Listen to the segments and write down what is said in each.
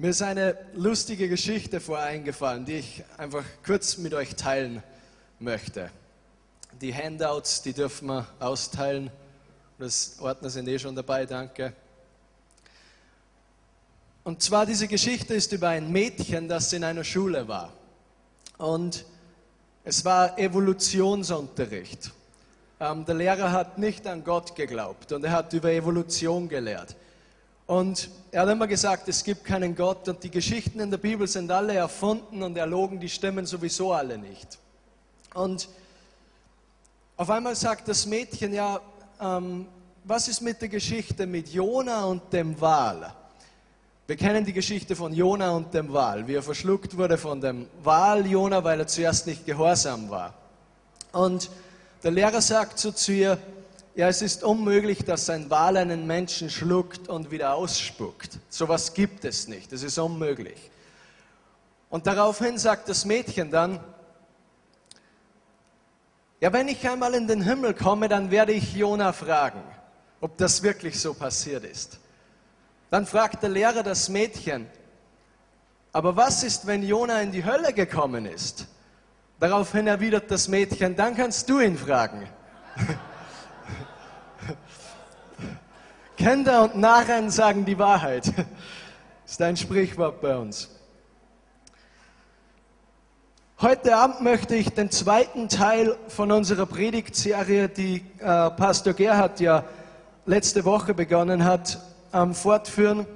Mir ist eine lustige Geschichte voreingefallen, die ich einfach kurz mit euch teilen möchte. Die Handouts, die dürfen wir austeilen. Das Ordner sind eh schon dabei, danke. Und zwar diese Geschichte ist über ein Mädchen, das in einer Schule war. Und es war Evolutionsunterricht. Ähm, der Lehrer hat nicht an Gott geglaubt und er hat über Evolution gelehrt. Und er hat immer gesagt, es gibt keinen Gott und die Geschichten in der Bibel sind alle erfunden und erlogen, die stimmen sowieso alle nicht. Und auf einmal sagt das Mädchen, ja, ähm, was ist mit der Geschichte mit Jona und dem Wal? Wir kennen die Geschichte von Jona und dem Wal, wie er verschluckt wurde von dem Wal Jona, weil er zuerst nicht gehorsam war. Und der Lehrer sagt so zu ihr, ja, es ist unmöglich, dass ein Wal einen Menschen schluckt und wieder ausspuckt. Sowas gibt es nicht. Das ist unmöglich. Und daraufhin sagt das Mädchen dann, ja, wenn ich einmal in den Himmel komme, dann werde ich Jona fragen, ob das wirklich so passiert ist. Dann fragt der Lehrer das Mädchen, aber was ist, wenn Jona in die Hölle gekommen ist? Daraufhin erwidert das Mädchen, dann kannst du ihn fragen. Kinder und Narren sagen die Wahrheit. Ist ein Sprichwort bei uns. Heute Abend möchte ich den zweiten Teil von unserer Predigtserie, die äh, Pastor Gerhard ja letzte Woche begonnen hat, ähm, fortführen.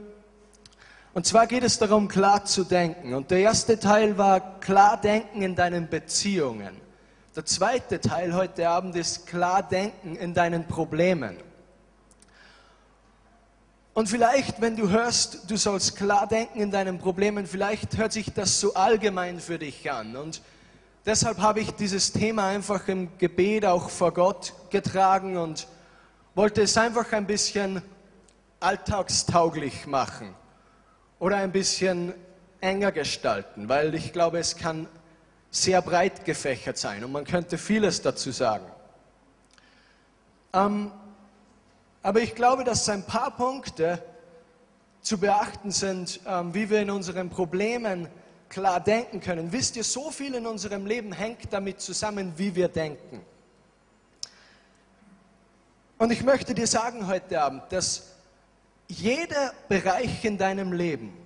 Und zwar geht es darum, klar zu denken. Und der erste Teil war klar denken in deinen Beziehungen. Der zweite Teil heute Abend ist klar denken in deinen Problemen. Und vielleicht, wenn du hörst, du sollst klar denken in deinen Problemen, vielleicht hört sich das so allgemein für dich an. Und deshalb habe ich dieses Thema einfach im Gebet auch vor Gott getragen und wollte es einfach ein bisschen alltagstauglich machen oder ein bisschen enger gestalten, weil ich glaube, es kann sehr breit gefächert sein und man könnte vieles dazu sagen. Ähm, aber ich glaube, dass ein paar Punkte zu beachten sind, ähm, wie wir in unseren Problemen klar denken können. Wisst ihr, so viel in unserem Leben hängt damit zusammen, wie wir denken. Und ich möchte dir sagen heute Abend, dass jeder Bereich in deinem Leben,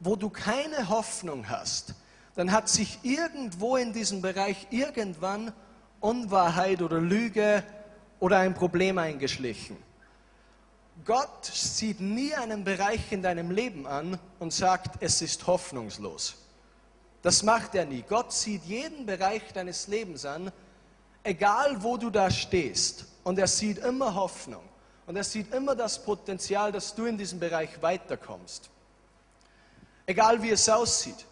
wo du keine Hoffnung hast, dann hat sich irgendwo in diesem Bereich irgendwann Unwahrheit oder Lüge oder ein Problem eingeschlichen. Gott sieht nie einen Bereich in deinem Leben an und sagt, es ist hoffnungslos. Das macht er nie. Gott sieht jeden Bereich deines Lebens an, egal wo du da stehst. Und er sieht immer Hoffnung. Und er sieht immer das Potenzial, dass du in diesem Bereich weiterkommst. Egal wie es aussieht.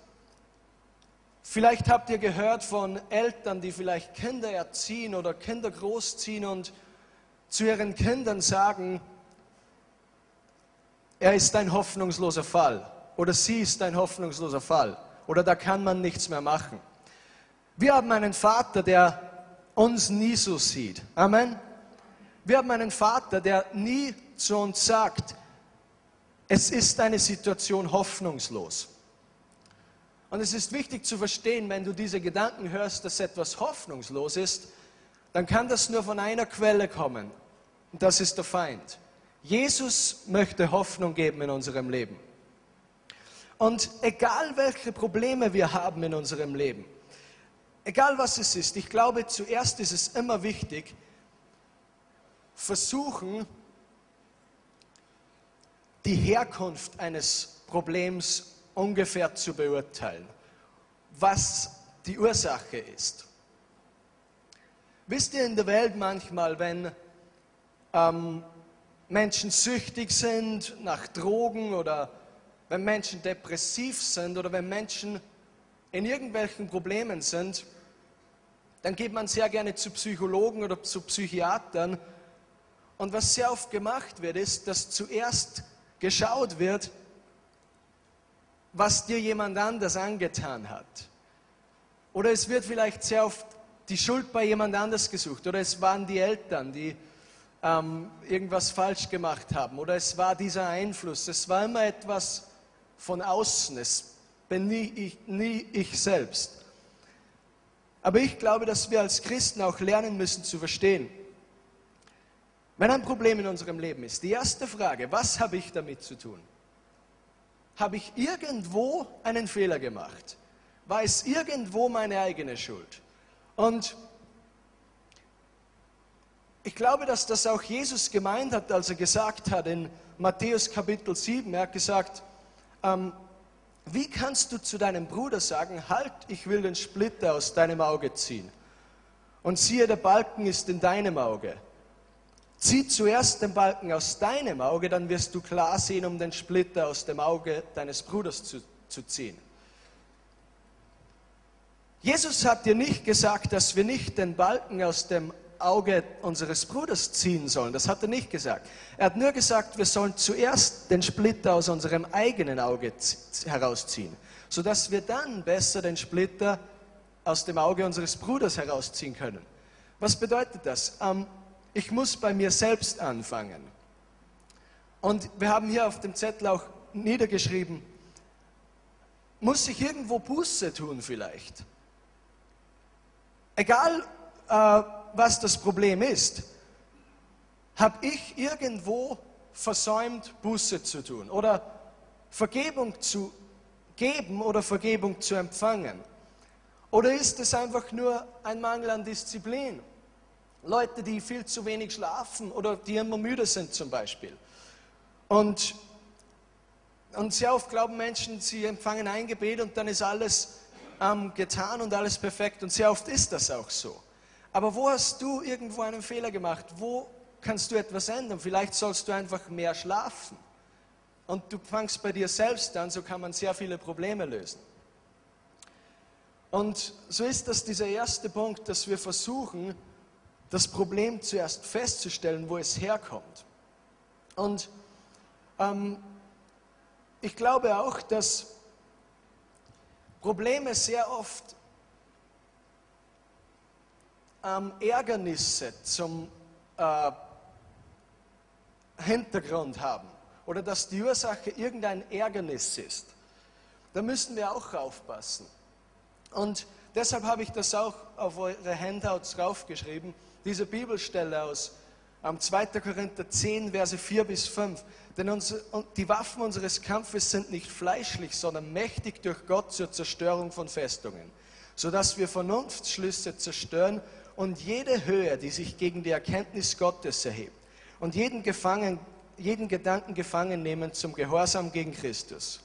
Vielleicht habt ihr gehört von Eltern, die vielleicht Kinder erziehen oder Kinder großziehen und zu ihren Kindern sagen, er ist ein hoffnungsloser Fall oder sie ist ein hoffnungsloser Fall oder da kann man nichts mehr machen. Wir haben einen Vater, der uns nie so sieht. Amen. Wir haben einen Vater, der nie zu uns sagt, es ist eine Situation hoffnungslos. Und es ist wichtig zu verstehen, wenn du diese Gedanken hörst, dass etwas hoffnungslos ist, dann kann das nur von einer Quelle kommen. Und das ist der Feind. Jesus möchte Hoffnung geben in unserem Leben. Und egal welche Probleme wir haben in unserem Leben, egal was es ist, ich glaube, zuerst ist es immer wichtig, versuchen, die Herkunft eines Problems ungefähr zu beurteilen, was die Ursache ist. Wisst ihr in der Welt manchmal, wenn ähm, Menschen süchtig sind nach Drogen oder wenn Menschen depressiv sind oder wenn Menschen in irgendwelchen Problemen sind, dann geht man sehr gerne zu Psychologen oder zu Psychiatern. Und was sehr oft gemacht wird, ist, dass zuerst geschaut wird, was dir jemand anders angetan hat. Oder es wird vielleicht sehr oft die Schuld bei jemand anders gesucht. Oder es waren die Eltern, die ähm, irgendwas falsch gemacht haben. Oder es war dieser Einfluss. Es war immer etwas von außen. Es bin nie ich, nie ich selbst. Aber ich glaube, dass wir als Christen auch lernen müssen zu verstehen, wenn ein Problem in unserem Leben ist, die erste Frage, was habe ich damit zu tun? Habe ich irgendwo einen Fehler gemacht? War es irgendwo meine eigene Schuld? Und ich glaube, dass das auch Jesus gemeint hat, als er gesagt hat in Matthäus Kapitel 7, er hat gesagt, ähm, wie kannst du zu deinem Bruder sagen, halt, ich will den Splitter aus deinem Auge ziehen? Und siehe, der Balken ist in deinem Auge. Zieh zuerst den Balken aus deinem Auge, dann wirst du klar sehen, um den Splitter aus dem Auge deines Bruders zu, zu ziehen. Jesus hat dir nicht gesagt, dass wir nicht den Balken aus dem Auge unseres Bruders ziehen sollen. Das hat er nicht gesagt. Er hat nur gesagt, wir sollen zuerst den Splitter aus unserem eigenen Auge herausziehen, sodass wir dann besser den Splitter aus dem Auge unseres Bruders herausziehen können. Was bedeutet das? Ähm, ich muss bei mir selbst anfangen. Und wir haben hier auf dem Zettel auch niedergeschrieben, muss ich irgendwo Buße tun vielleicht? Egal, äh, was das Problem ist, habe ich irgendwo versäumt, Buße zu tun oder Vergebung zu geben oder Vergebung zu empfangen? Oder ist es einfach nur ein Mangel an Disziplin? Leute, die viel zu wenig schlafen oder die immer müde sind zum Beispiel. Und, und sehr oft glauben Menschen, sie empfangen ein Gebet und dann ist alles ähm, getan und alles perfekt. Und sehr oft ist das auch so. Aber wo hast du irgendwo einen Fehler gemacht? Wo kannst du etwas ändern? Vielleicht sollst du einfach mehr schlafen. Und du fangst bei dir selbst an, so kann man sehr viele Probleme lösen. Und so ist das dieser erste Punkt, dass wir versuchen, das Problem zuerst festzustellen, wo es herkommt. Und ähm, ich glaube auch, dass Probleme sehr oft ähm, Ärgernisse zum äh, Hintergrund haben oder dass die Ursache irgendein Ärgernis ist, da müssen wir auch aufpassen. Und deshalb habe ich das auch auf eure Handouts draufgeschrieben, diese Bibelstelle aus ähm, 2. Korinther 10, Verse 4 bis 5. Denn unsere, die Waffen unseres Kampfes sind nicht fleischlich, sondern mächtig durch Gott zur Zerstörung von Festungen, sodass wir Vernunftsschlüsse zerstören und jede Höhe, die sich gegen die Erkenntnis Gottes erhebt und jeden, gefangen, jeden Gedanken gefangen nehmen zum Gehorsam gegen Christus.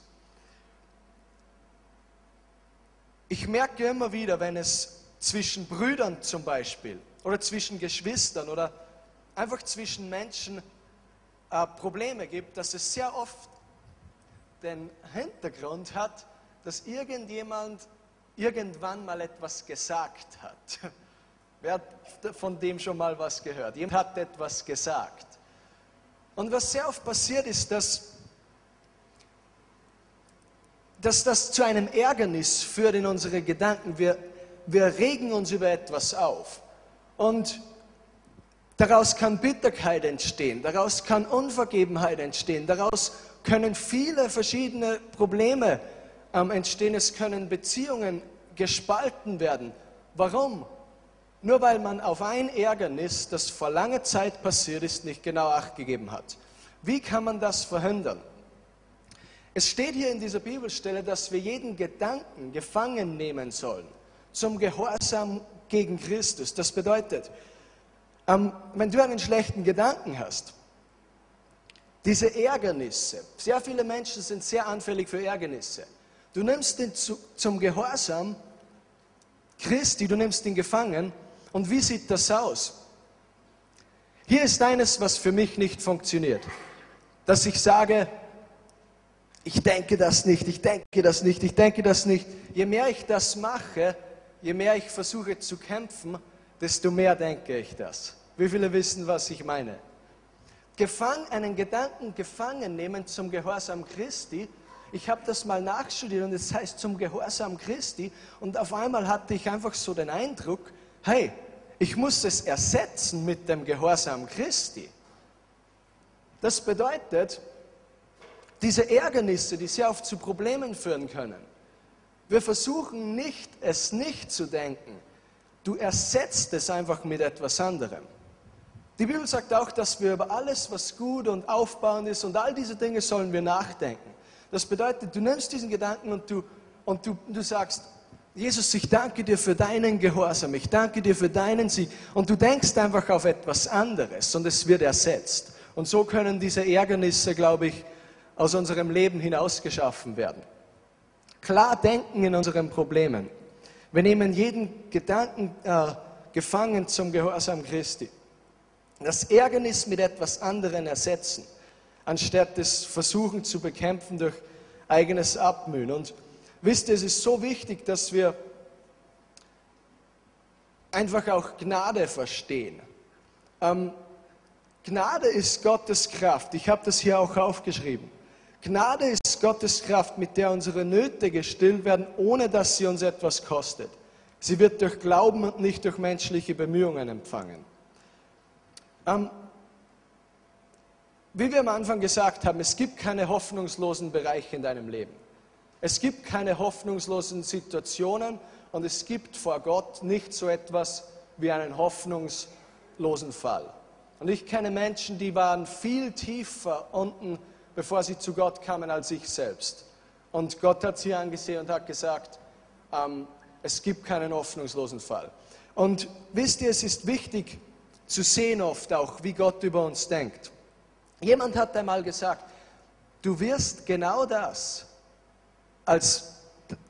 Ich merke immer wieder, wenn es zwischen Brüdern zum Beispiel oder zwischen Geschwistern oder einfach zwischen Menschen äh, Probleme gibt, dass es sehr oft den Hintergrund hat, dass irgendjemand irgendwann mal etwas gesagt hat. Wer hat von dem schon mal was gehört? Jemand hat etwas gesagt. Und was sehr oft passiert ist, dass, dass das zu einem Ärgernis führt in unsere Gedanken. Wir, wir regen uns über etwas auf. Und daraus kann Bitterkeit entstehen, daraus kann Unvergebenheit entstehen, daraus können viele verschiedene Probleme ähm, entstehen. Es können Beziehungen gespalten werden. Warum? Nur weil man auf ein Ärgernis, das vor langer Zeit passiert ist, nicht genau acht gegeben hat. Wie kann man das verhindern? Es steht hier in dieser Bibelstelle, dass wir jeden Gedanken gefangen nehmen sollen zum Gehorsam gegen Christus. Das bedeutet, ähm, wenn du einen schlechten Gedanken hast, diese Ärgernisse, sehr viele Menschen sind sehr anfällig für Ärgernisse. Du nimmst ihn zu, zum Gehorsam Christi, du nimmst ihn gefangen und wie sieht das aus? Hier ist eines, was für mich nicht funktioniert. Dass ich sage, ich denke das nicht, ich denke das nicht, ich denke das nicht. Je mehr ich das mache, je mehr ich versuche zu kämpfen, desto mehr denke ich das. Wie viele wissen, was ich meine? Gefang, einen Gedanken gefangen nehmen zum Gehorsam Christi. Ich habe das mal nachstudiert und es das heißt zum Gehorsam Christi. Und auf einmal hatte ich einfach so den Eindruck, hey, ich muss es ersetzen mit dem Gehorsam Christi. Das bedeutet, diese Ärgernisse, die sehr oft zu Problemen führen können, wir versuchen nicht, es nicht zu denken. Du ersetzt es einfach mit etwas anderem. Die Bibel sagt auch, dass wir über alles, was gut und aufbauend ist und all diese Dinge sollen wir nachdenken. Das bedeutet, du nimmst diesen Gedanken und du, und du, du sagst, Jesus, ich danke dir für deinen Gehorsam, ich danke dir für deinen Sieg. Und du denkst einfach auf etwas anderes und es wird ersetzt. Und so können diese Ärgernisse, glaube ich, aus unserem Leben hinausgeschaffen werden. Klar denken in unseren Problemen. Wir nehmen jeden Gedanken äh, gefangen zum Gehorsam Christi. Das Ärgernis mit etwas anderem ersetzen, anstatt es versuchen zu bekämpfen durch eigenes Abmühen. Und wisst ihr, es ist so wichtig, dass wir einfach auch Gnade verstehen. Ähm, Gnade ist Gottes Kraft. Ich habe das hier auch aufgeschrieben. Gnade ist Gottes Kraft, mit der unsere Nöte gestillt werden, ohne dass sie uns etwas kostet. Sie wird durch Glauben und nicht durch menschliche Bemühungen empfangen. Ähm, wie wir am Anfang gesagt haben, es gibt keine hoffnungslosen Bereiche in deinem Leben. Es gibt keine hoffnungslosen Situationen und es gibt vor Gott nicht so etwas wie einen hoffnungslosen Fall. Und ich kenne Menschen, die waren viel tiefer unten bevor sie zu Gott kamen, als ich selbst. Und Gott hat sie angesehen und hat gesagt, ähm, es gibt keinen hoffnungslosen Fall. Und wisst ihr, es ist wichtig zu sehen oft auch, wie Gott über uns denkt. Jemand hat einmal gesagt, du wirst genau das als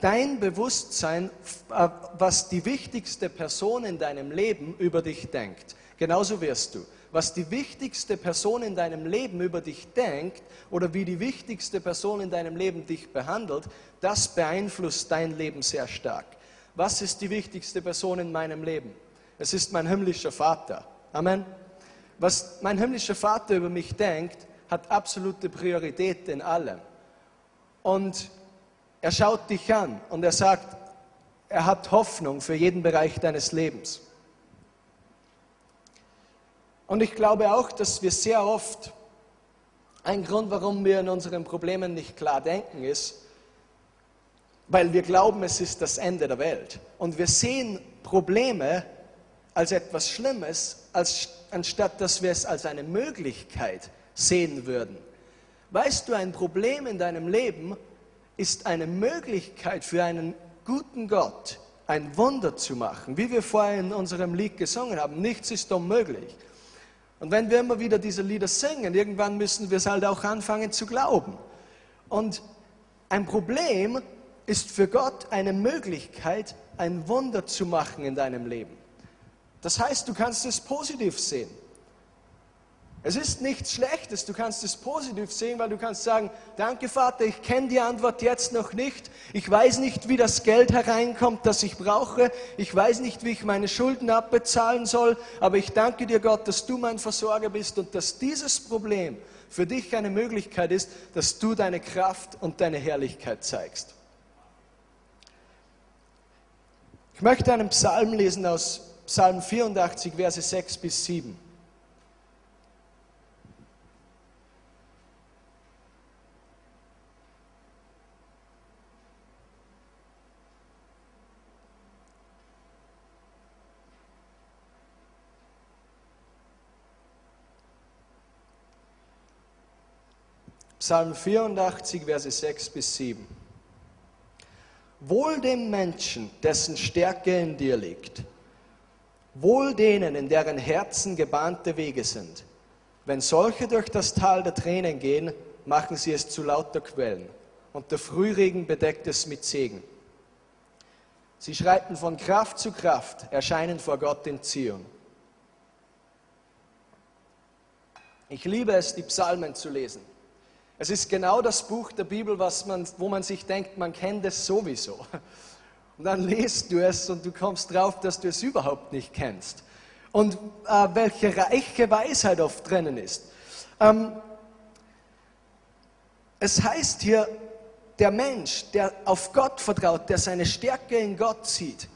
dein Bewusstsein, äh, was die wichtigste Person in deinem Leben über dich denkt. Genauso wirst du was die wichtigste Person in deinem Leben über dich denkt oder wie die wichtigste Person in deinem Leben dich behandelt, das beeinflusst dein Leben sehr stark. Was ist die wichtigste Person in meinem Leben? Es ist mein himmlischer Vater. Amen. Was mein himmlischer Vater über mich denkt, hat absolute Priorität in allem. Und er schaut dich an und er sagt, er hat Hoffnung für jeden Bereich deines Lebens. Und ich glaube auch, dass wir sehr oft, ein Grund, warum wir in unseren Problemen nicht klar denken, ist, weil wir glauben, es ist das Ende der Welt. Und wir sehen Probleme als etwas Schlimmes, als, anstatt dass wir es als eine Möglichkeit sehen würden. Weißt du, ein Problem in deinem Leben ist eine Möglichkeit für einen guten Gott, ein Wunder zu machen. Wie wir vorher in unserem Lied gesungen haben, nichts ist unmöglich. Und wenn wir immer wieder diese Lieder singen, irgendwann müssen wir es halt auch anfangen zu glauben. Und ein Problem ist für Gott eine Möglichkeit, ein Wunder zu machen in deinem Leben. Das heißt, du kannst es positiv sehen. Es ist nichts Schlechtes, du kannst es positiv sehen, weil du kannst sagen, danke Vater, ich kenne die Antwort jetzt noch nicht, ich weiß nicht, wie das Geld hereinkommt, das ich brauche, ich weiß nicht, wie ich meine Schulden abbezahlen soll, aber ich danke dir Gott, dass du mein Versorger bist und dass dieses Problem für dich eine Möglichkeit ist, dass du deine Kraft und deine Herrlichkeit zeigst. Ich möchte einen Psalm lesen aus Psalm 84, Verse 6 bis 7. Psalm 84, Verse 6 bis 7. Wohl dem Menschen, dessen Stärke in dir liegt, wohl denen, in deren Herzen gebahnte Wege sind. Wenn solche durch das Tal der Tränen gehen, machen sie es zu lauter Quellen, und der Frühregen bedeckt es mit Segen. Sie schreiten von Kraft zu Kraft, erscheinen vor Gott in Zion. Ich liebe es, die Psalmen zu lesen. Es ist genau das Buch der Bibel, was man, wo man sich denkt, man kennt es sowieso. Und dann liest du es und du kommst drauf, dass du es überhaupt nicht kennst. Und äh, welche reiche Weisheit oft drinnen ist. Ähm, es heißt hier, der Mensch, der auf Gott vertraut, der seine Stärke in Gott sieht,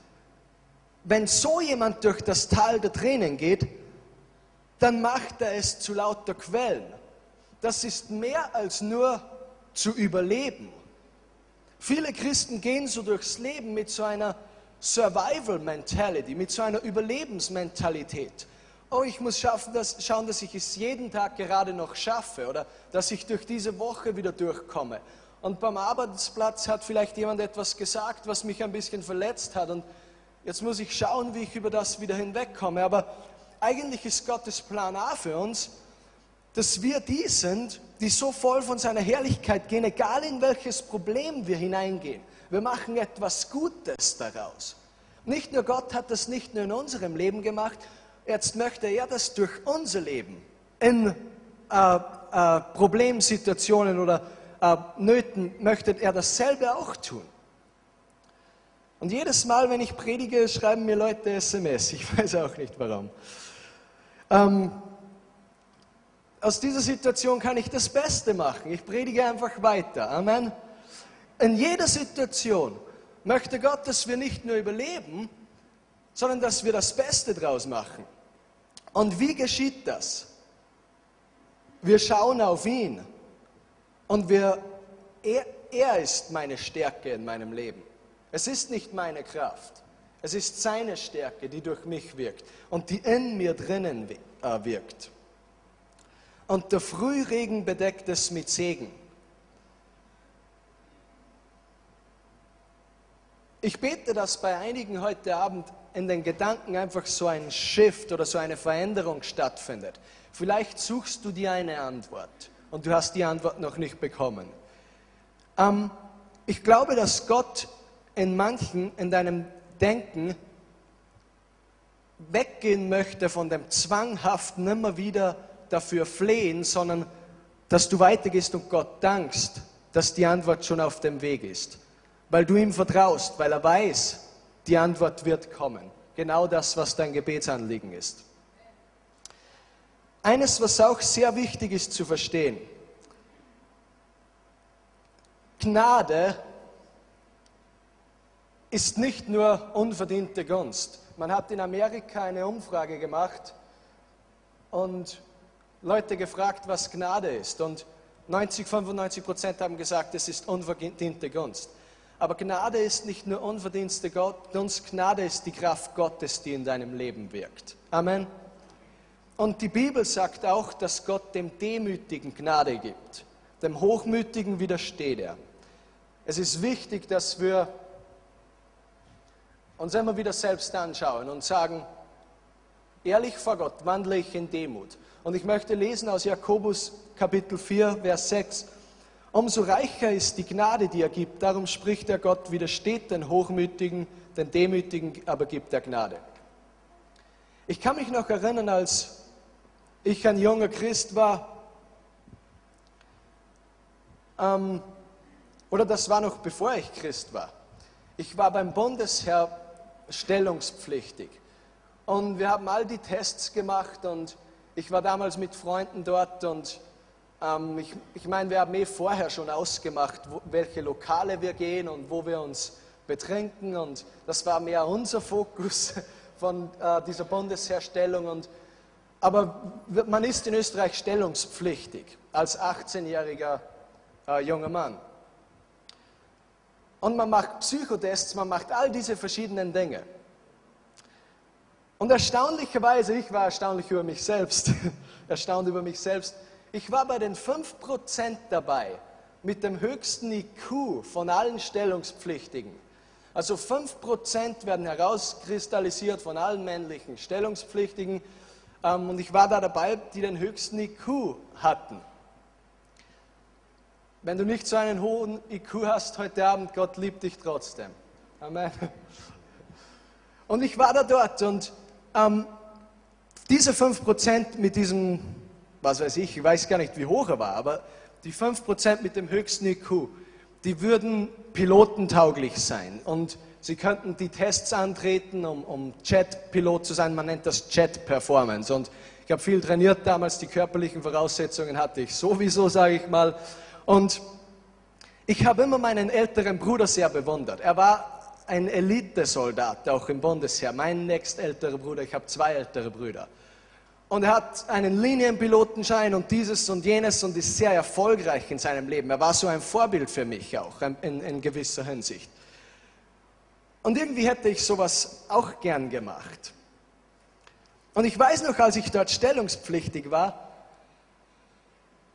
wenn so jemand durch das Tal der Tränen geht, dann macht er es zu lauter Quellen das ist mehr als nur zu überleben. Viele Christen gehen so durchs Leben mit so einer Survival Mentality, mit so einer Überlebensmentalität. Oh, ich muss schaffen, dass, schauen, dass ich es jeden Tag gerade noch schaffe oder dass ich durch diese Woche wieder durchkomme. Und beim Arbeitsplatz hat vielleicht jemand etwas gesagt, was mich ein bisschen verletzt hat. Und jetzt muss ich schauen, wie ich über das wieder hinwegkomme. Aber eigentlich ist Gottes Plan auch für uns, dass wir die sind, die so voll von seiner Herrlichkeit gehen, egal in welches Problem wir hineingehen. Wir machen etwas Gutes daraus. Nicht nur Gott hat das nicht nur in unserem Leben gemacht, jetzt möchte er das durch unser Leben in äh, äh, Problemsituationen oder äh, Nöten, möchte er dasselbe auch tun. Und jedes Mal, wenn ich predige, schreiben mir Leute SMS. Ich weiß auch nicht warum. Ähm, aus dieser Situation kann ich das Beste machen. Ich predige einfach weiter. Amen. In jeder Situation möchte Gott, dass wir nicht nur überleben, sondern dass wir das Beste draus machen. Und wie geschieht das? Wir schauen auf ihn und wir, er, er ist meine Stärke in meinem Leben. Es ist nicht meine Kraft. Es ist seine Stärke, die durch mich wirkt und die in mir drinnen äh, wirkt und der Frühregen bedeckt es mit Segen. Ich bete, dass bei einigen heute Abend in den Gedanken einfach so ein Shift oder so eine Veränderung stattfindet. Vielleicht suchst du dir eine Antwort und du hast die Antwort noch nicht bekommen. Ähm, ich glaube, dass Gott in manchen, in deinem Denken weggehen möchte von dem zwanghaften, immer wieder dafür flehen, sondern dass du weitergehst und Gott dankst, dass die Antwort schon auf dem Weg ist. Weil du ihm vertraust, weil er weiß, die Antwort wird kommen. Genau das, was dein Gebetsanliegen ist. Eines, was auch sehr wichtig ist zu verstehen. Gnade ist nicht nur unverdiente Gunst. Man hat in Amerika eine Umfrage gemacht und Leute gefragt, was Gnade ist. Und 90, 95 Prozent haben gesagt, es ist unverdiente Gunst. Aber Gnade ist nicht nur unverdiente Gunst, Gnade ist die Kraft Gottes, die in deinem Leben wirkt. Amen. Und die Bibel sagt auch, dass Gott dem Demütigen Gnade gibt. Dem Hochmütigen widersteht er. Es ist wichtig, dass wir uns immer wieder selbst anschauen und sagen, ehrlich vor Gott wandle ich in Demut. Und ich möchte lesen aus Jakobus Kapitel 4, Vers 6. Umso reicher ist die Gnade, die er gibt. Darum spricht der Gott, widersteht den Hochmütigen, den Demütigen, aber gibt er Gnade. Ich kann mich noch erinnern, als ich ein junger Christ war, ähm, oder das war noch bevor ich Christ war. Ich war beim Bundesheer stellungspflichtig. Und wir haben all die Tests gemacht und ich war damals mit Freunden dort und ähm, ich, ich meine, wir haben eh vorher schon ausgemacht, wo, welche Lokale wir gehen und wo wir uns betrinken und das war mehr unser Fokus von äh, dieser Bundesherstellung. Und, aber man ist in Österreich stellungspflichtig als 18-jähriger äh, junger Mann. Und man macht Psychotests, man macht all diese verschiedenen Dinge. Und erstaunlicherweise, ich war erstaunlich über mich selbst, erstaunt über mich selbst, ich war bei den 5% dabei mit dem höchsten IQ von allen Stellungspflichtigen. Also 5% werden herauskristallisiert von allen männlichen Stellungspflichtigen. Ähm, und ich war da dabei, die den höchsten IQ hatten. Wenn du nicht so einen hohen IQ hast heute Abend, Gott liebt dich trotzdem. Amen. Und ich war da dort und ähm, diese 5% mit diesem, was weiß ich, ich weiß gar nicht, wie hoch er war, aber die 5% mit dem höchsten IQ, die würden pilotentauglich sein und sie könnten die Tests antreten, um, um Jet-Pilot zu sein. Man nennt das Jet-Performance. Und ich habe viel trainiert damals, die körperlichen Voraussetzungen hatte ich sowieso, sage ich mal. Und ich habe immer meinen älteren Bruder sehr bewundert. Er war ein Elitesoldat, auch im Bundesheer. Mein nächstälterer Bruder, ich habe zwei ältere Brüder. Und er hat einen Linienpilotenschein und dieses und jenes und ist sehr erfolgreich in seinem Leben. Er war so ein Vorbild für mich auch in, in gewisser Hinsicht. Und irgendwie hätte ich sowas auch gern gemacht. Und ich weiß noch, als ich dort stellungspflichtig war,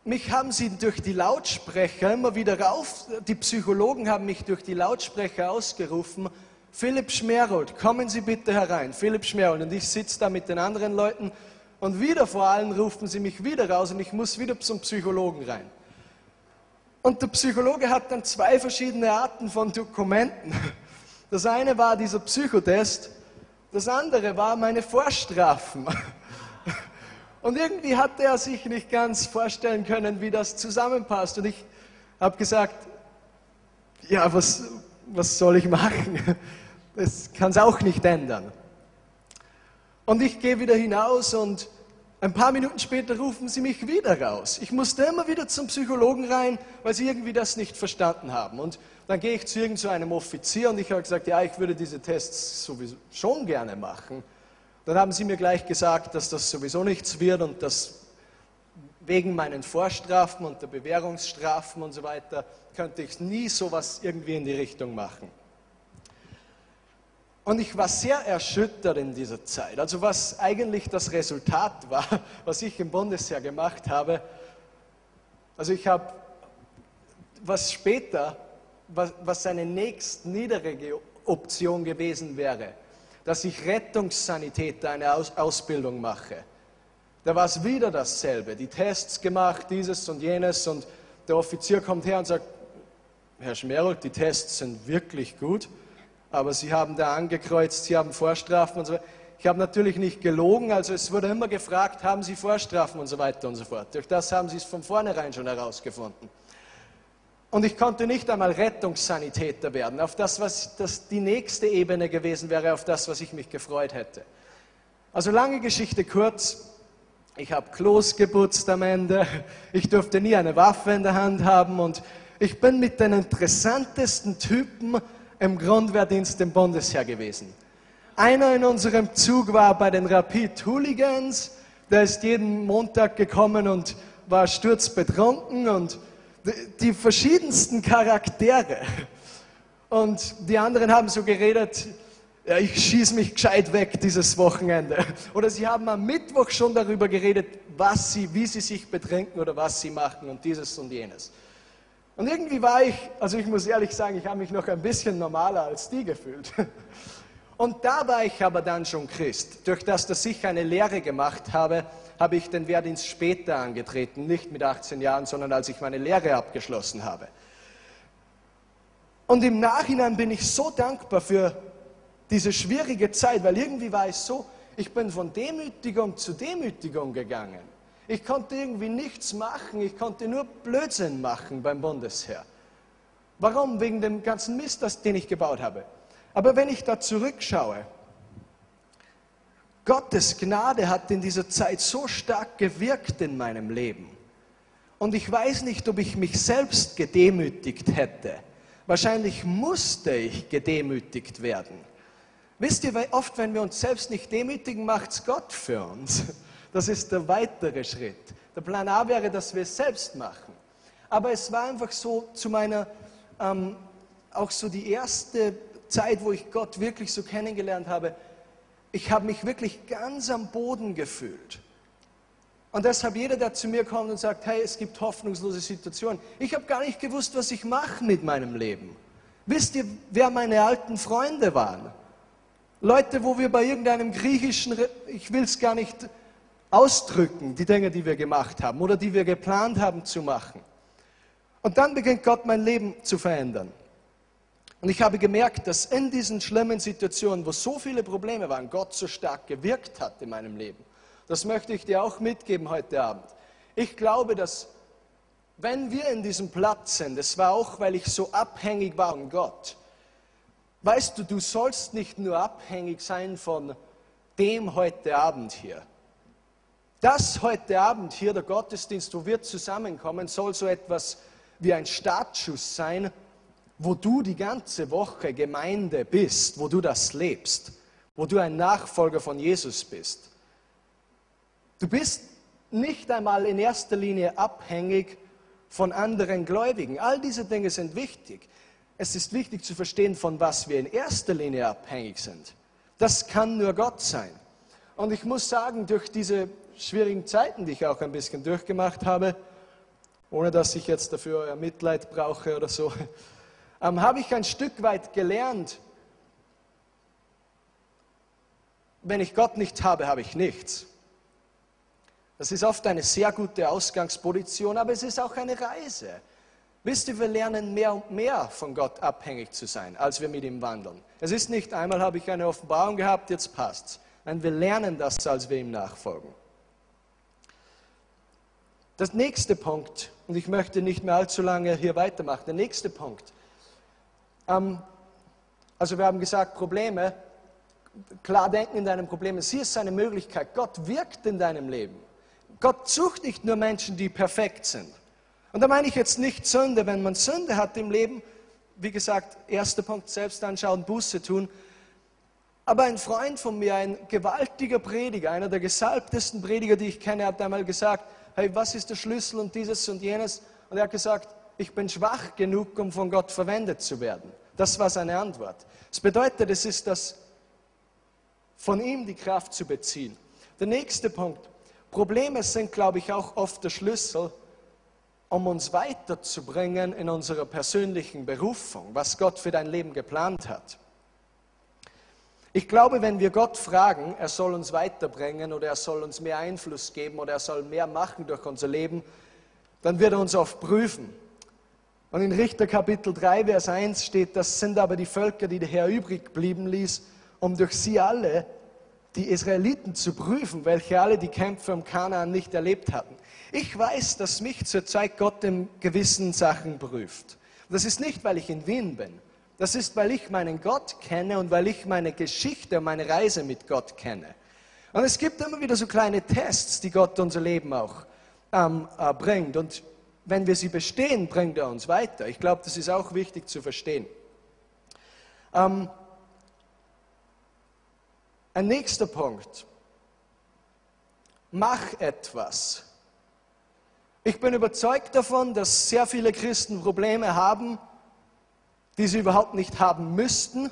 mich haben sie durch die Lautsprecher immer wieder rauf, die Psychologen haben mich durch die Lautsprecher ausgerufen, Philipp Schmerold, kommen Sie bitte herein, Philipp Schmerold. Und ich sitze da mit den anderen Leuten und wieder vor allem rufen sie mich wieder raus und ich muss wieder zum Psychologen rein. Und der Psychologe hat dann zwei verschiedene Arten von Dokumenten. Das eine war dieser Psychotest, das andere war meine Vorstrafen. Und irgendwie hatte er sich nicht ganz vorstellen können, wie das zusammenpasst. Und ich habe gesagt, ja, was, was soll ich machen? Das kann es auch nicht ändern. Und ich gehe wieder hinaus und ein paar Minuten später rufen sie mich wieder raus. Ich musste immer wieder zum Psychologen rein, weil sie irgendwie das nicht verstanden haben. Und dann gehe ich zu irgendeinem Offizier und ich habe gesagt, ja, ich würde diese Tests sowieso schon gerne machen. Dann haben sie mir gleich gesagt, dass das sowieso nichts wird und dass wegen meinen Vorstrafen und der Bewährungsstrafen und so weiter könnte ich nie sowas irgendwie in die Richtung machen. Und ich war sehr erschüttert in dieser Zeit. Also was eigentlich das Resultat war, was ich im Bundesheer gemacht habe. Also ich habe, was später, was, was eine nächst niedrige Option gewesen wäre, dass ich Rettungssanitäter eine Aus Ausbildung mache. Da war es wieder dasselbe. Die Tests gemacht, dieses und jenes und der Offizier kommt her und sagt, Herr Schmerold, die Tests sind wirklich gut aber sie haben da angekreuzt, sie haben Vorstrafen und so weiter. Ich habe natürlich nicht gelogen, also es wurde immer gefragt, haben Sie Vorstrafen und so weiter und so fort. Durch das haben Sie es von vornherein schon herausgefunden. Und ich konnte nicht einmal Rettungssanitäter werden, auf das, was das die nächste Ebene gewesen wäre, auf das, was ich mich gefreut hätte. Also lange Geschichte kurz, ich habe Klos geputzt am Ende, ich durfte nie eine Waffe in der Hand haben. Und ich bin mit den interessantesten Typen im Grundwehrdienst im Bundesheer gewesen. Einer in unserem Zug war bei den Rapid Hooligans, der ist jeden Montag gekommen und war sturzbetrunken und die verschiedensten Charaktere. Und die anderen haben so geredet, ja, ich schieße mich gescheit weg dieses Wochenende. Oder sie haben am Mittwoch schon darüber geredet, was sie, wie sie sich betrinken oder was sie machen und dieses und jenes. Und irgendwie war ich, also ich muss ehrlich sagen, ich habe mich noch ein bisschen normaler als die gefühlt. Und da war ich aber dann schon Christ. Durch das, dass ich eine Lehre gemacht habe, habe ich den Wehrdienst später angetreten, nicht mit 18 Jahren, sondern als ich meine Lehre abgeschlossen habe. Und im Nachhinein bin ich so dankbar für diese schwierige Zeit, weil irgendwie war es so, ich bin von Demütigung zu Demütigung gegangen. Ich konnte irgendwie nichts machen, ich konnte nur Blödsinn machen beim Bundesheer. Warum? Wegen dem ganzen Mist, den ich gebaut habe. Aber wenn ich da zurückschaue, Gottes Gnade hat in dieser Zeit so stark gewirkt in meinem Leben. Und ich weiß nicht, ob ich mich selbst gedemütigt hätte. Wahrscheinlich musste ich gedemütigt werden. Wisst ihr, oft, wenn wir uns selbst nicht demütigen, macht es Gott für uns. Das ist der weitere Schritt. Der Plan A wäre, dass wir es selbst machen. Aber es war einfach so zu meiner, ähm, auch so die erste Zeit, wo ich Gott wirklich so kennengelernt habe, ich habe mich wirklich ganz am Boden gefühlt. Und deshalb jeder, der zu mir kommt und sagt, hey, es gibt hoffnungslose Situationen, ich habe gar nicht gewusst, was ich mache mit meinem Leben. Wisst ihr, wer meine alten Freunde waren? Leute, wo wir bei irgendeinem griechischen, ich will es gar nicht ausdrücken, die Dinge, die wir gemacht haben oder die wir geplant haben zu machen. Und dann beginnt Gott mein Leben zu verändern. Und ich habe gemerkt, dass in diesen schlimmen Situationen, wo so viele Probleme waren, Gott so stark gewirkt hat in meinem Leben. Das möchte ich dir auch mitgeben heute Abend. Ich glaube, dass wenn wir in diesem Platz sind, es war auch, weil ich so abhängig war von Gott. Weißt du, du sollst nicht nur abhängig sein von dem heute Abend hier. Das heute Abend hier, der Gottesdienst, wo wir zusammenkommen, soll so etwas wie ein Startschuss sein, wo du die ganze Woche Gemeinde bist, wo du das lebst, wo du ein Nachfolger von Jesus bist. Du bist nicht einmal in erster Linie abhängig von anderen Gläubigen. All diese Dinge sind wichtig. Es ist wichtig zu verstehen, von was wir in erster Linie abhängig sind. Das kann nur Gott sein. Und ich muss sagen, durch diese schwierigen Zeiten, die ich auch ein bisschen durchgemacht habe, ohne dass ich jetzt dafür euer Mitleid brauche oder so, ähm, habe ich ein Stück weit gelernt, wenn ich Gott nicht habe, habe ich nichts. Das ist oft eine sehr gute Ausgangsposition, aber es ist auch eine Reise. Wisst ihr, wir lernen mehr und mehr von Gott abhängig zu sein, als wir mit ihm wandeln. Es ist nicht einmal habe ich eine Offenbarung gehabt, jetzt passt's. Nein, wir lernen das, als wir ihm nachfolgen. Das nächste Punkt, und ich möchte nicht mehr allzu lange hier weitermachen, der nächste Punkt. Ähm, also wir haben gesagt, Probleme, klar denken in deinen Problemen, sie ist eine Möglichkeit. Gott wirkt in deinem Leben. Gott sucht nicht nur Menschen, die perfekt sind. Und da meine ich jetzt nicht Sünde. Wenn man Sünde hat im Leben, wie gesagt, erster Punkt, selbst anschauen, Buße tun. Aber ein Freund von mir, ein gewaltiger Prediger, einer der gesalbtesten Prediger, die ich kenne, hat einmal gesagt, hey, was ist der Schlüssel und dieses und jenes? Und er hat gesagt, ich bin schwach genug, um von Gott verwendet zu werden. Das war seine Antwort. Das bedeutet, es ist das, von ihm die Kraft zu beziehen. Der nächste Punkt. Probleme sind, glaube ich, auch oft der Schlüssel, um uns weiterzubringen in unserer persönlichen Berufung, was Gott für dein Leben geplant hat. Ich glaube, wenn wir Gott fragen, er soll uns weiterbringen oder er soll uns mehr Einfluss geben oder er soll mehr machen durch unser Leben, dann wird er uns oft prüfen. Und in Richter Kapitel 3, Vers 1 steht, das sind aber die Völker, die der Herr übrig blieben ließ, um durch sie alle die Israeliten zu prüfen, welche alle die Kämpfe um Kanaan nicht erlebt hatten. Ich weiß, dass mich zurzeit Gott in gewissen Sachen prüft. Das ist nicht, weil ich in Wien bin. Das ist, weil ich meinen Gott kenne und weil ich meine Geschichte und meine Reise mit Gott kenne. Und es gibt immer wieder so kleine Tests, die Gott unser Leben auch ähm, äh, bringt. Und wenn wir sie bestehen, bringt er uns weiter. Ich glaube, das ist auch wichtig zu verstehen. Ähm, ein nächster Punkt. Mach etwas. Ich bin überzeugt davon, dass sehr viele Christen Probleme haben, die sie überhaupt nicht haben müssten,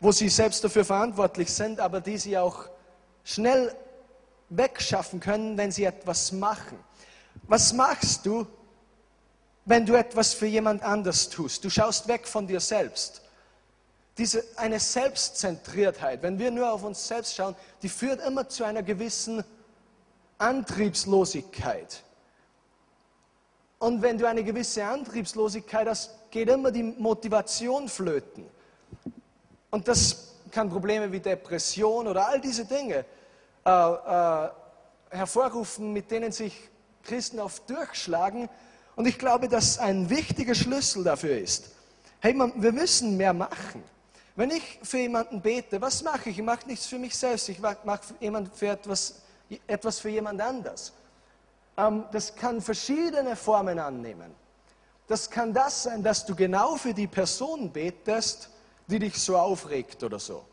wo sie selbst dafür verantwortlich sind, aber die sie auch schnell wegschaffen können, wenn sie etwas machen. Was machst du, wenn du etwas für jemand anders tust? Du schaust weg von dir selbst. Diese, eine Selbstzentriertheit, wenn wir nur auf uns selbst schauen, die führt immer zu einer gewissen Antriebslosigkeit. Und wenn du eine gewisse Antriebslosigkeit hast, geht immer die Motivation flöten. Und das kann Probleme wie Depression oder all diese Dinge äh, äh, hervorrufen, mit denen sich Christen oft durchschlagen. Und ich glaube, dass ein wichtiger Schlüssel dafür ist. Hey, man, wir müssen mehr machen. Wenn ich für jemanden bete, was mache ich? Ich mache nichts für mich selbst, ich mache für etwas, etwas für jemand anders. Ähm, das kann verschiedene Formen annehmen. Das kann das sein, dass du genau für die Person betest, die dich so aufregt oder so.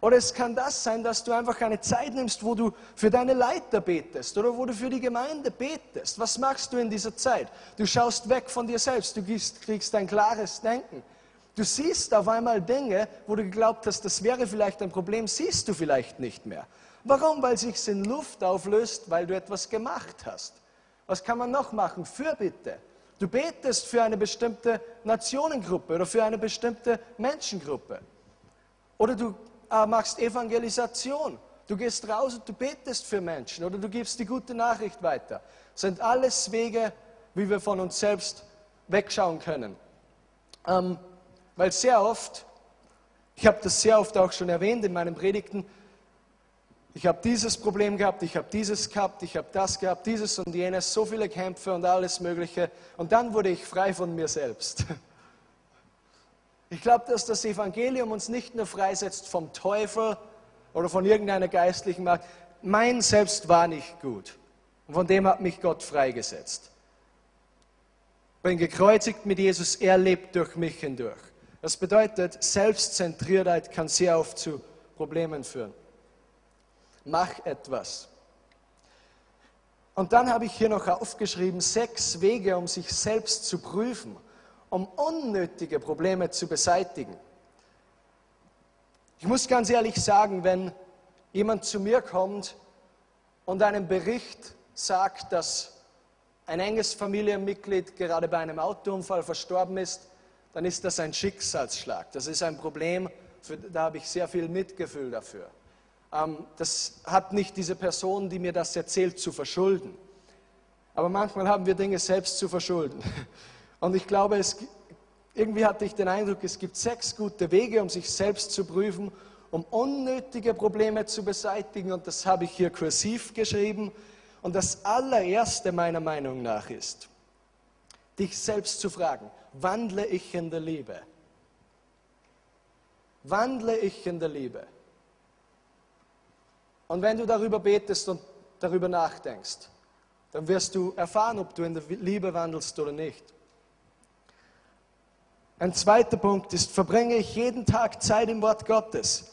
Oder es kann das sein, dass du einfach eine Zeit nimmst, wo du für deine Leiter betest oder wo du für die Gemeinde betest. Was machst du in dieser Zeit? Du schaust weg von dir selbst, du kriegst ein klares Denken. Du siehst auf einmal Dinge, wo du geglaubt hast, das wäre vielleicht ein Problem, siehst du vielleicht nicht mehr. Warum? Weil sich in Luft auflöst, weil du etwas gemacht hast. Was kann man noch machen? Fürbitte. Du betest für eine bestimmte Nationengruppe oder für eine bestimmte Menschengruppe. Oder du machst Evangelisation. Du gehst raus und du betest für Menschen oder du gibst die gute Nachricht weiter. Das sind alles Wege, wie wir von uns selbst wegschauen können. Ähm, weil sehr oft, ich habe das sehr oft auch schon erwähnt in meinen Predigten, ich habe dieses Problem gehabt, ich habe dieses gehabt, ich habe das gehabt, dieses und jenes, so viele Kämpfe und alles Mögliche. Und dann wurde ich frei von mir selbst. Ich glaube, dass das Evangelium uns nicht nur freisetzt vom Teufel oder von irgendeiner geistlichen Macht. Mein Selbst war nicht gut. Und von dem hat mich Gott freigesetzt. Ich bin gekreuzigt mit Jesus, er lebt durch mich hindurch. Das bedeutet, Selbstzentriertheit kann sehr oft zu Problemen führen. Mach etwas. Und dann habe ich hier noch aufgeschrieben, sechs Wege, um sich selbst zu prüfen, um unnötige Probleme zu beseitigen. Ich muss ganz ehrlich sagen, wenn jemand zu mir kommt und einen Bericht sagt, dass ein enges Familienmitglied gerade bei einem Autounfall verstorben ist, dann ist das ein Schicksalsschlag. Das ist ein Problem, für, da habe ich sehr viel Mitgefühl dafür. Ähm, das hat nicht diese Person, die mir das erzählt, zu verschulden. Aber manchmal haben wir Dinge selbst zu verschulden. Und ich glaube, es, irgendwie hatte ich den Eindruck, es gibt sechs gute Wege, um sich selbst zu prüfen, um unnötige Probleme zu beseitigen. Und das habe ich hier kursiv geschrieben. Und das allererste meiner Meinung nach ist, dich selbst zu fragen, wandle ich in der Liebe? Wandle ich in der Liebe? Und wenn du darüber betest und darüber nachdenkst, dann wirst du erfahren, ob du in der Liebe wandelst oder nicht. Ein zweiter Punkt ist, verbringe ich jeden Tag Zeit im Wort Gottes.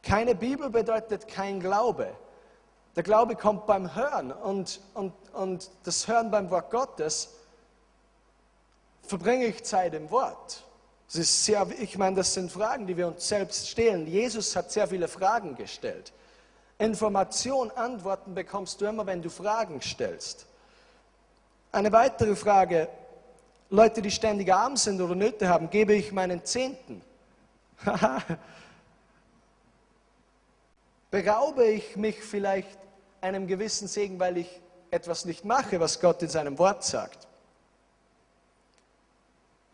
Keine Bibel bedeutet kein Glaube. Der Glaube kommt beim Hören und, und, und das Hören beim Wort Gottes verbringe ich Zeit im Wort. Das ist sehr, ich meine, das sind Fragen, die wir uns selbst stellen. Jesus hat sehr viele Fragen gestellt. Information, Antworten bekommst du immer, wenn du Fragen stellst. Eine weitere Frage, Leute, die ständig arm sind oder Nöte haben, gebe ich meinen Zehnten? Beraube ich mich vielleicht einem gewissen Segen, weil ich etwas nicht mache, was Gott in seinem Wort sagt?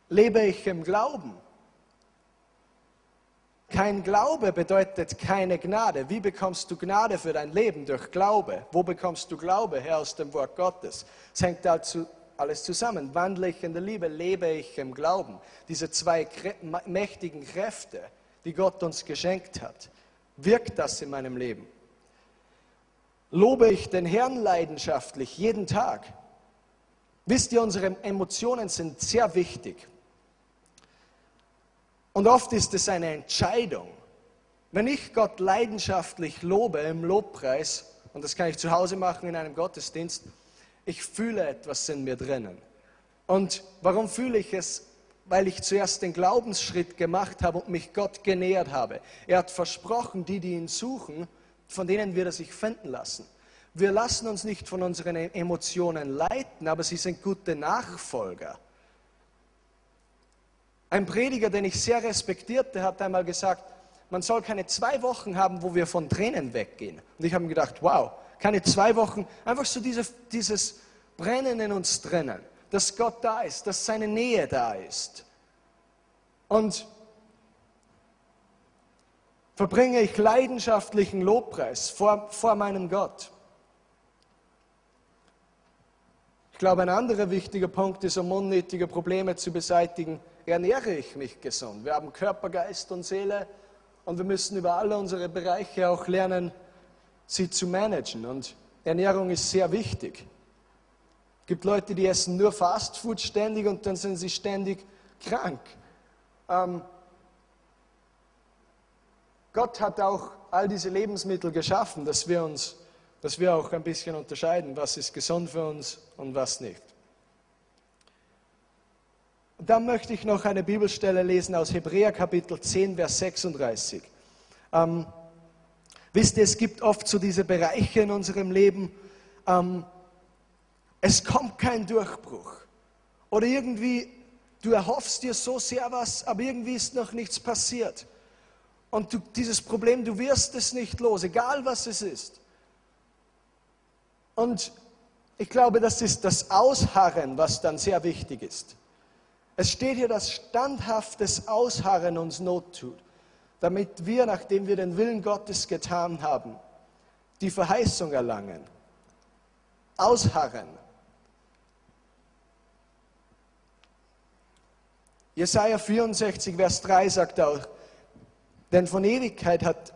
Lebe ich im Glauben? Kein Glaube bedeutet keine Gnade. Wie bekommst du Gnade für dein Leben? Durch Glaube. Wo bekommst du Glaube her aus dem Wort Gottes? Es hängt dazu alles zusammen. Wandle ich in der Liebe, lebe ich im Glauben. Diese zwei mächtigen Kräfte, die Gott uns geschenkt hat, wirkt das in meinem Leben? Lobe ich den Herrn leidenschaftlich jeden Tag? Wisst ihr, unsere Emotionen sind sehr wichtig. Und oft ist es eine Entscheidung. Wenn ich Gott leidenschaftlich lobe im Lobpreis, und das kann ich zu Hause machen in einem Gottesdienst, ich fühle etwas in mir drinnen. Und warum fühle ich es? Weil ich zuerst den Glaubensschritt gemacht habe und mich Gott genähert habe. Er hat versprochen, die, die ihn suchen, von denen wird er sich finden lassen. Wir lassen uns nicht von unseren Emotionen leiten, aber sie sind gute Nachfolger. Ein Prediger, den ich sehr respektierte, hat einmal gesagt, man soll keine zwei Wochen haben, wo wir von Tränen weggehen. Und ich habe mir gedacht, wow, keine zwei Wochen, einfach so diese, dieses Brennen in uns drinnen, dass Gott da ist, dass seine Nähe da ist. Und verbringe ich leidenschaftlichen Lobpreis vor, vor meinem Gott. Ich glaube, ein anderer wichtiger Punkt ist, um unnötige Probleme zu beseitigen, ernähre ich mich gesund. Wir haben Körper, Geist und Seele und wir müssen über alle unsere Bereiche auch lernen, sie zu managen. Und Ernährung ist sehr wichtig. Es gibt Leute, die essen nur Fastfood ständig und dann sind sie ständig krank. Ähm, Gott hat auch all diese Lebensmittel geschaffen, dass wir uns, dass wir auch ein bisschen unterscheiden, was ist gesund für uns und was nicht. Dann möchte ich noch eine Bibelstelle lesen aus Hebräer Kapitel 10, Vers 36. Ähm, wisst ihr, es gibt oft so diese Bereiche in unserem Leben, ähm, es kommt kein Durchbruch. Oder irgendwie, du erhoffst dir so sehr was, aber irgendwie ist noch nichts passiert. Und du, dieses Problem, du wirst es nicht los, egal was es ist. Und ich glaube, das ist das Ausharren, was dann sehr wichtig ist. Es steht hier, dass standhaftes Ausharren uns Not tut, damit wir, nachdem wir den Willen Gottes getan haben, die Verheißung erlangen. Ausharren. Jesaja 64, Vers 3 sagt auch, denn von Ewigkeit hat,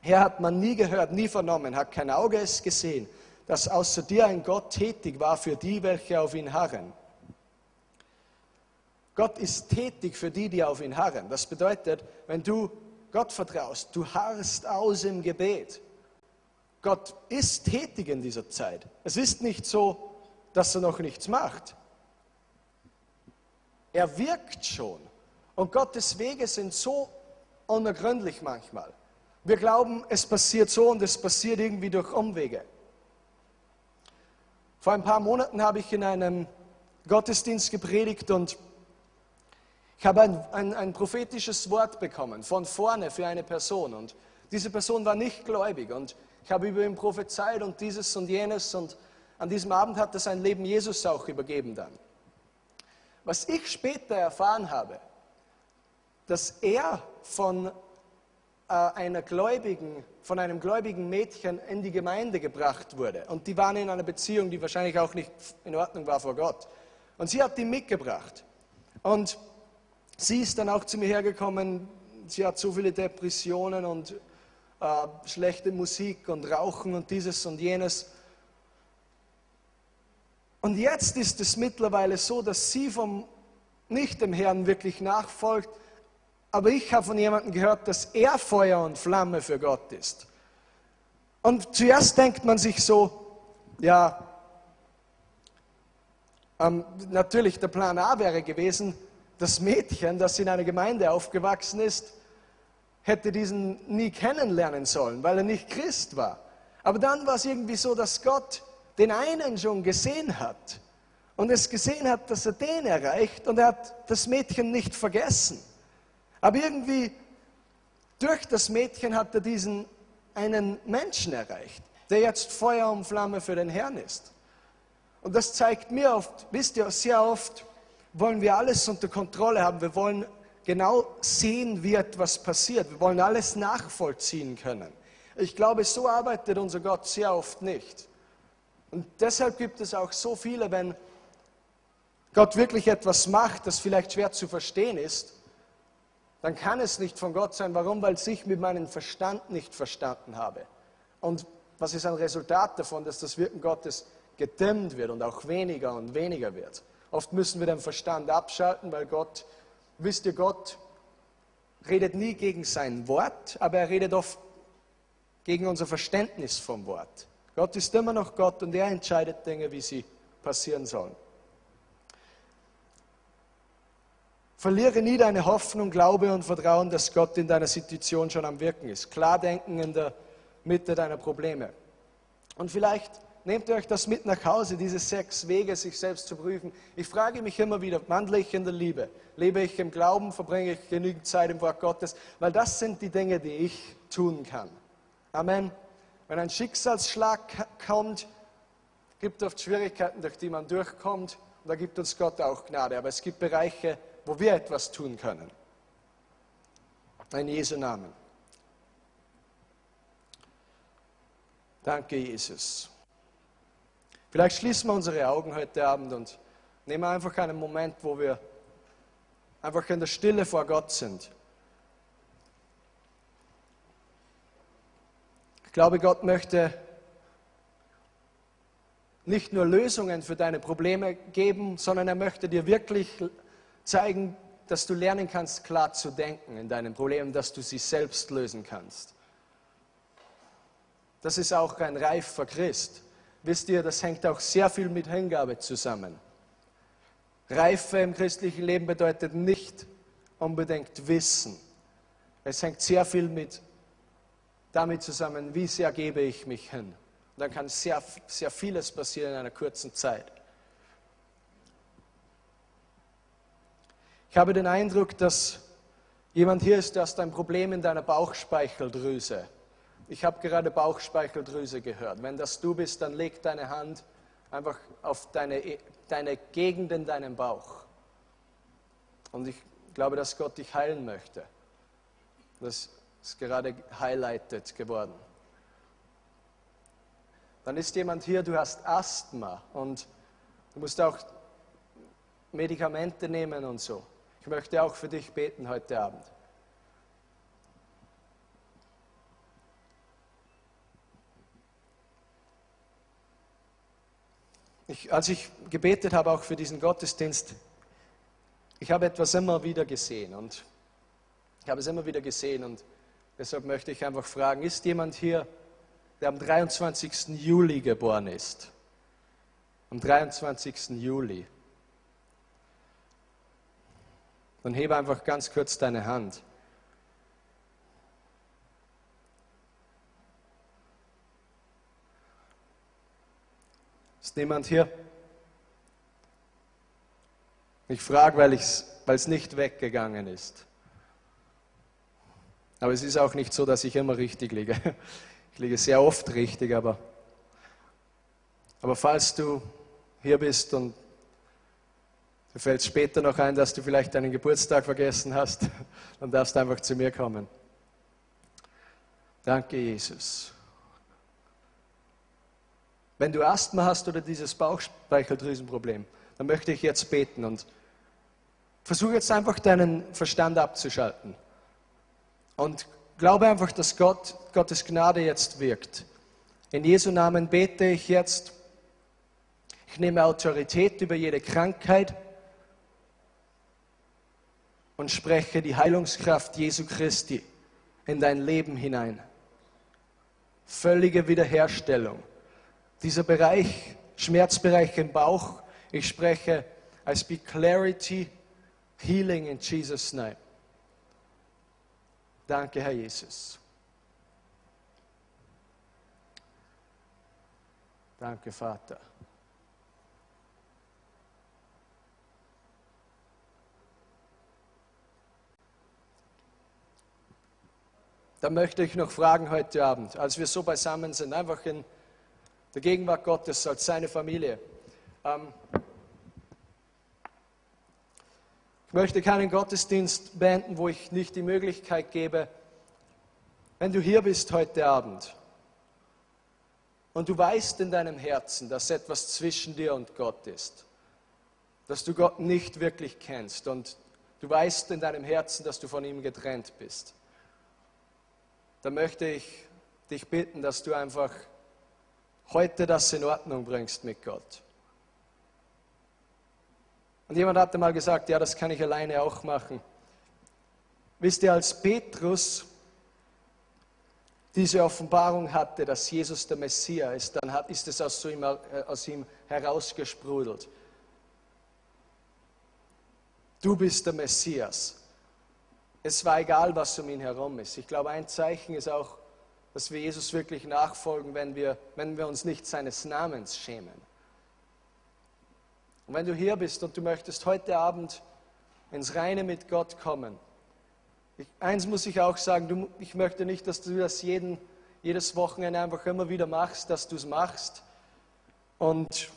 her hat man nie gehört, nie vernommen, hat kein Auge es gesehen, dass außer dir ein Gott tätig war für die, welche auf ihn harren. Gott ist tätig für die, die auf ihn harren. Das bedeutet, wenn du Gott vertraust, du harrst aus im Gebet, Gott ist tätig in dieser Zeit. Es ist nicht so, dass er noch nichts macht. Er wirkt schon. Und Gottes Wege sind so unergründlich manchmal. Wir glauben, es passiert so und es passiert irgendwie durch Umwege. Vor ein paar Monaten habe ich in einem Gottesdienst gepredigt und ich habe ein, ein, ein, prophetisches Wort bekommen von vorne für eine Person und diese Person war nicht gläubig und ich habe über ihn prophezeit und dieses und jenes und an diesem Abend hat er sein Leben Jesus auch übergeben dann. Was ich später erfahren habe, dass er von äh, einer gläubigen, von einem gläubigen Mädchen in die Gemeinde gebracht wurde. Und die waren in einer Beziehung, die wahrscheinlich auch nicht in Ordnung war vor Gott. Und sie hat ihn mitgebracht. Und sie ist dann auch zu mir hergekommen. Sie hat so viele Depressionen und äh, schlechte Musik und Rauchen und dieses und jenes. Und jetzt ist es mittlerweile so, dass sie vom nicht dem Herrn wirklich nachfolgt, aber ich habe von jemandem gehört, dass er Feuer und Flamme für Gott ist. Und zuerst denkt man sich so, ja, ähm, natürlich der Plan A wäre gewesen, das Mädchen, das in einer Gemeinde aufgewachsen ist, hätte diesen nie kennenlernen sollen, weil er nicht Christ war. Aber dann war es irgendwie so, dass Gott den einen schon gesehen hat und es gesehen hat, dass er den erreicht und er hat das Mädchen nicht vergessen. Aber irgendwie durch das Mädchen hat er diesen einen Menschen erreicht, der jetzt Feuer und Flamme für den Herrn ist. Und das zeigt mir oft, wisst ihr, sehr oft wollen wir alles unter Kontrolle haben. Wir wollen genau sehen, wie etwas passiert. Wir wollen alles nachvollziehen können. Ich glaube, so arbeitet unser Gott sehr oft nicht. Und deshalb gibt es auch so viele, wenn Gott wirklich etwas macht, das vielleicht schwer zu verstehen ist, dann kann es nicht von Gott sein. Warum? Weil ich mit meinem Verstand nicht verstanden habe. Und was ist ein Resultat davon, dass das Wirken Gottes gedämmt wird und auch weniger und weniger wird? Oft müssen wir den Verstand abschalten, weil Gott, wisst ihr, Gott redet nie gegen sein Wort, aber er redet oft gegen unser Verständnis vom Wort. Gott ist immer noch Gott und er entscheidet Dinge, wie sie passieren sollen. Verliere nie deine Hoffnung, Glaube und Vertrauen, dass Gott in deiner Situation schon am Wirken ist. Klar denken in der Mitte deiner Probleme. Und vielleicht nehmt euch das mit nach Hause, diese sechs Wege, sich selbst zu prüfen. Ich frage mich immer wieder, wandle ich in der Liebe? Lebe ich im Glauben? Verbringe ich genügend Zeit im Wort Gottes? Weil das sind die Dinge, die ich tun kann. Amen. Wenn ein Schicksalsschlag kommt, gibt es oft Schwierigkeiten, durch die man durchkommt. Und da gibt uns Gott auch Gnade. Aber es gibt Bereiche, wo wir etwas tun können. In Jesu Namen. Danke, Jesus. Vielleicht schließen wir unsere Augen heute Abend und nehmen einfach einen Moment, wo wir einfach in der Stille vor Gott sind. Ich glaube, Gott möchte nicht nur Lösungen für deine Probleme geben, sondern er möchte dir wirklich zeigen, dass du lernen kannst, klar zu denken in deinen Problemen, dass du sie selbst lösen kannst. Das ist auch ein reifer Christ. Wisst ihr, das hängt auch sehr viel mit Hingabe zusammen. Reife im christlichen Leben bedeutet nicht unbedingt Wissen. Es hängt sehr viel mit damit zusammen, wie sehr gebe ich mich hin. Und dann kann sehr, sehr vieles passieren in einer kurzen Zeit. Ich habe den Eindruck, dass jemand hier ist, der hast ein Problem in deiner Bauchspeicheldrüse. Ich habe gerade Bauchspeicheldrüse gehört. Wenn das du bist, dann leg deine Hand einfach auf deine, deine Gegend in deinem Bauch. Und ich glaube, dass Gott dich heilen möchte. Das ist gerade highlighted geworden. Dann ist jemand hier, du hast Asthma und du musst auch Medikamente nehmen und so. Ich möchte auch für dich beten heute Abend. Ich, als ich gebetet habe, auch für diesen Gottesdienst, ich habe etwas immer wieder gesehen und ich habe es immer wieder gesehen und deshalb möchte ich einfach fragen, ist jemand hier, der am 23. Juli geboren ist. Am 23. Juli. Dann hebe einfach ganz kurz deine Hand. Ist niemand hier? Ich frage, weil es nicht weggegangen ist. Aber es ist auch nicht so, dass ich immer richtig liege. Ich liege sehr oft richtig, aber, aber falls du hier bist und dir fällt später noch ein, dass du vielleicht deinen Geburtstag vergessen hast, dann darfst du einfach zu mir kommen. Danke, Jesus. Wenn du Asthma hast oder dieses Bauchspeicheldrüsenproblem, dann möchte ich jetzt beten und versuche jetzt einfach deinen Verstand abzuschalten. Und glaube einfach, dass Gott, Gottes Gnade jetzt wirkt. In Jesu Namen bete ich jetzt. Ich nehme Autorität über jede Krankheit und spreche die Heilungskraft Jesu Christi in dein Leben hinein. Völlige Wiederherstellung. Dieser Bereich, Schmerzbereich im Bauch, ich spreche, I speak clarity, healing in Jesus' name. Danke, Herr Jesus. Danke, Vater. Da möchte ich noch fragen heute Abend, als wir so beisammen sind, einfach in der Gegenwart Gottes als seine Familie. Ähm, Ich möchte keinen Gottesdienst beenden, wo ich nicht die Möglichkeit gebe, wenn du hier bist heute Abend und du weißt in deinem Herzen, dass etwas zwischen dir und Gott ist, dass du Gott nicht wirklich kennst und du weißt in deinem Herzen, dass du von ihm getrennt bist, dann möchte ich dich bitten, dass du einfach heute das in Ordnung bringst mit Gott. Und jemand hatte mal gesagt, ja, das kann ich alleine auch machen. Wisst ihr, als Petrus diese Offenbarung hatte, dass Jesus der Messias ist, dann hat, ist es aus ihm, äh, aus ihm herausgesprudelt. Du bist der Messias. Es war egal, was um ihn herum ist. Ich glaube, ein Zeichen ist auch, dass wir Jesus wirklich nachfolgen, wenn wir, wenn wir uns nicht seines Namens schämen. Und wenn du hier bist und du möchtest heute Abend ins Reine mit Gott kommen, ich, eins muss ich auch sagen, du, ich möchte nicht, dass du das jeden, jedes Wochenende einfach immer wieder machst, dass du es machst. Und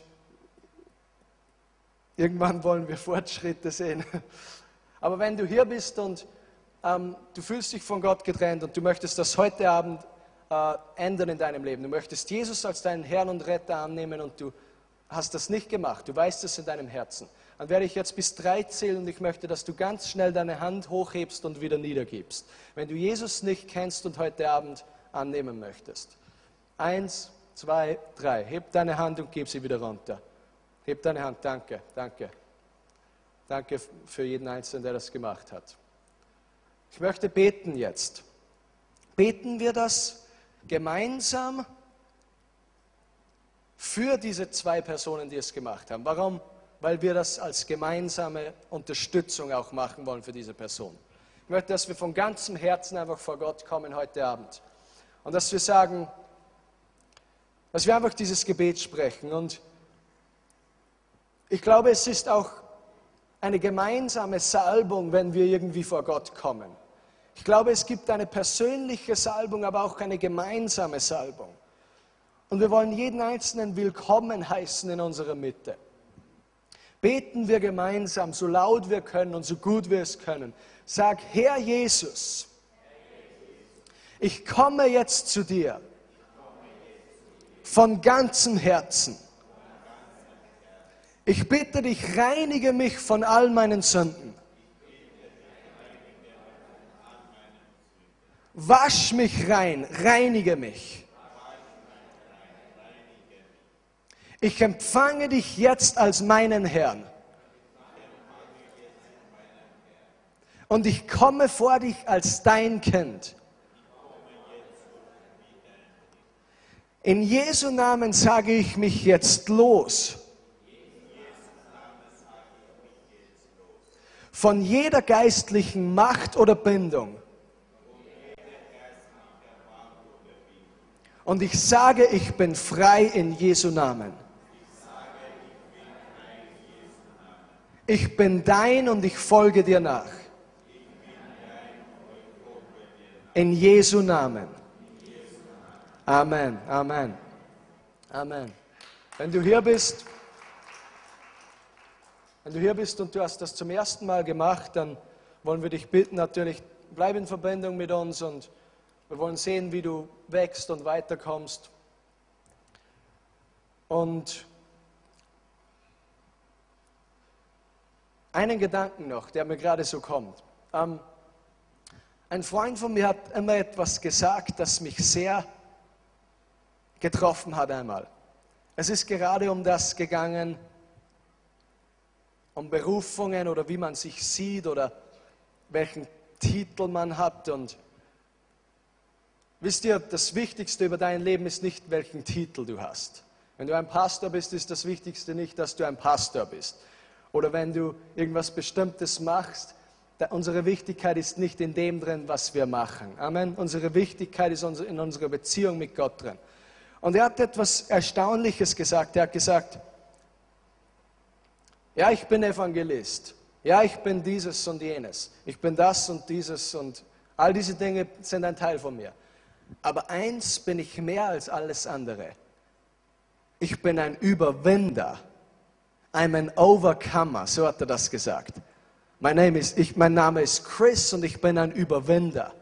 irgendwann wollen wir Fortschritte sehen. Aber wenn du hier bist und ähm, du fühlst dich von Gott getrennt und du möchtest das heute Abend äh, ändern in deinem Leben, du möchtest Jesus als deinen Herrn und Retter annehmen und du hast das nicht gemacht, du weißt es in deinem Herzen, dann werde ich jetzt bis drei zählen und ich möchte, dass du ganz schnell deine Hand hochhebst und wieder niedergibst. Wenn du Jesus nicht kennst und heute Abend annehmen möchtest. Eins, zwei, drei. Heb deine Hand und gib sie wieder runter. Heb deine Hand. Danke, danke. Danke für jeden Einzelnen, der das gemacht hat. Ich möchte beten jetzt. Beten wir das gemeinsam für diese zwei Personen, die es gemacht haben. Warum? Weil wir das als gemeinsame Unterstützung auch machen wollen für diese Person. Ich möchte, dass wir von ganzem Herzen einfach vor Gott kommen heute Abend und dass wir sagen, dass wir einfach dieses Gebet sprechen. Und ich glaube, es ist auch eine gemeinsame Salbung, wenn wir irgendwie vor Gott kommen. Ich glaube, es gibt eine persönliche Salbung, aber auch eine gemeinsame Salbung. Und wir wollen jeden Einzelnen willkommen heißen in unserer Mitte. Beten wir gemeinsam, so laut wir können und so gut wir es können. Sag, Herr Jesus, ich komme jetzt zu dir von ganzem Herzen. Ich bitte dich, reinige mich von all meinen Sünden. Wasch mich rein, reinige mich. Ich empfange dich jetzt als meinen Herrn. Und ich komme vor dich als dein Kind. In Jesu Namen sage ich mich jetzt los. Von jeder geistlichen Macht oder Bindung. Und ich sage, ich bin frei in Jesu Namen. Ich bin dein und ich folge dir nach. In Jesu Namen. Amen, Amen, Amen. Wenn du hier bist, wenn du hier bist und du hast das zum ersten Mal gemacht, dann wollen wir dich bitten, natürlich, bleib in Verbindung mit uns und wir wollen sehen, wie du wächst und weiterkommst. Und einen Gedanken noch, der mir gerade so kommt. Ähm, ein Freund von mir hat immer etwas gesagt, das mich sehr getroffen hat einmal. Es ist gerade um das gegangen, um Berufungen oder wie man sich sieht oder welchen Titel man hat. Und wisst ihr, das Wichtigste über dein Leben ist nicht, welchen Titel du hast. Wenn du ein Pastor bist, ist das Wichtigste nicht, dass du ein Pastor bist. Oder wenn du irgendwas Bestimmtes machst, unsere Wichtigkeit ist nicht in dem drin, was wir machen. Amen. Unsere Wichtigkeit ist in unserer Beziehung mit Gott drin. Und er hat etwas Erstaunliches gesagt. Er hat gesagt, ja, ich bin Evangelist. Ja, ich bin dieses und jenes. Ich bin das und dieses und all diese Dinge sind ein Teil von mir. Aber eins bin ich mehr als alles andere. Ich bin ein Überwinder. I'm an overcomer, so hat er das gesagt. Mein Name, ist, ich, mein Name ist Chris und ich bin ein Überwinder.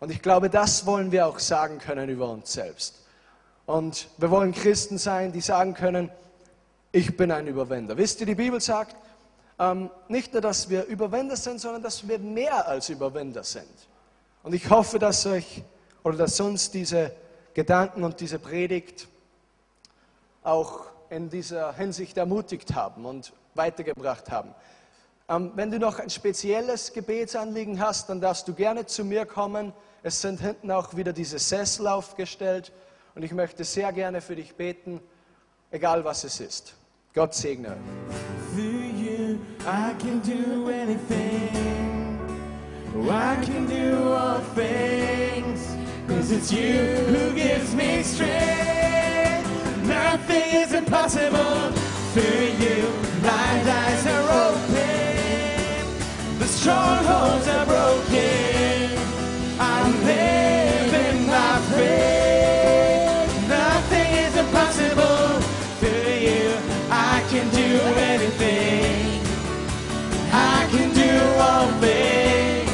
Und ich glaube, das wollen wir auch sagen können über uns selbst. Und wir wollen Christen sein, die sagen können, ich bin ein Überwinder. Wisst ihr, die Bibel sagt, ähm, nicht nur, dass wir Überwinder sind, sondern dass wir mehr als Überwinder sind. Und ich hoffe, dass euch oder dass uns diese Gedanken und diese Predigt auch in dieser Hinsicht ermutigt haben und weitergebracht haben. Ähm, wenn du noch ein spezielles Gebetsanliegen hast, dann darfst du gerne zu mir kommen. Es sind hinten auch wieder diese Sessel aufgestellt und ich möchte sehr gerne für dich beten, egal was es ist. Gott segne euch. Cause it's you who gives me strength. Nothing is impossible through you. Blind eyes are open The strongholds are broken. I'm living my faith. Nothing is impossible through you. I can do anything. I can do all things.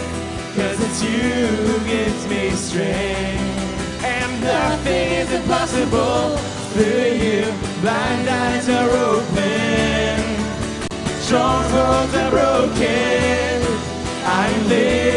Cause it's you who gives me strength. Impossible through you. Blind eyes are open. Strongholds are broken. I live.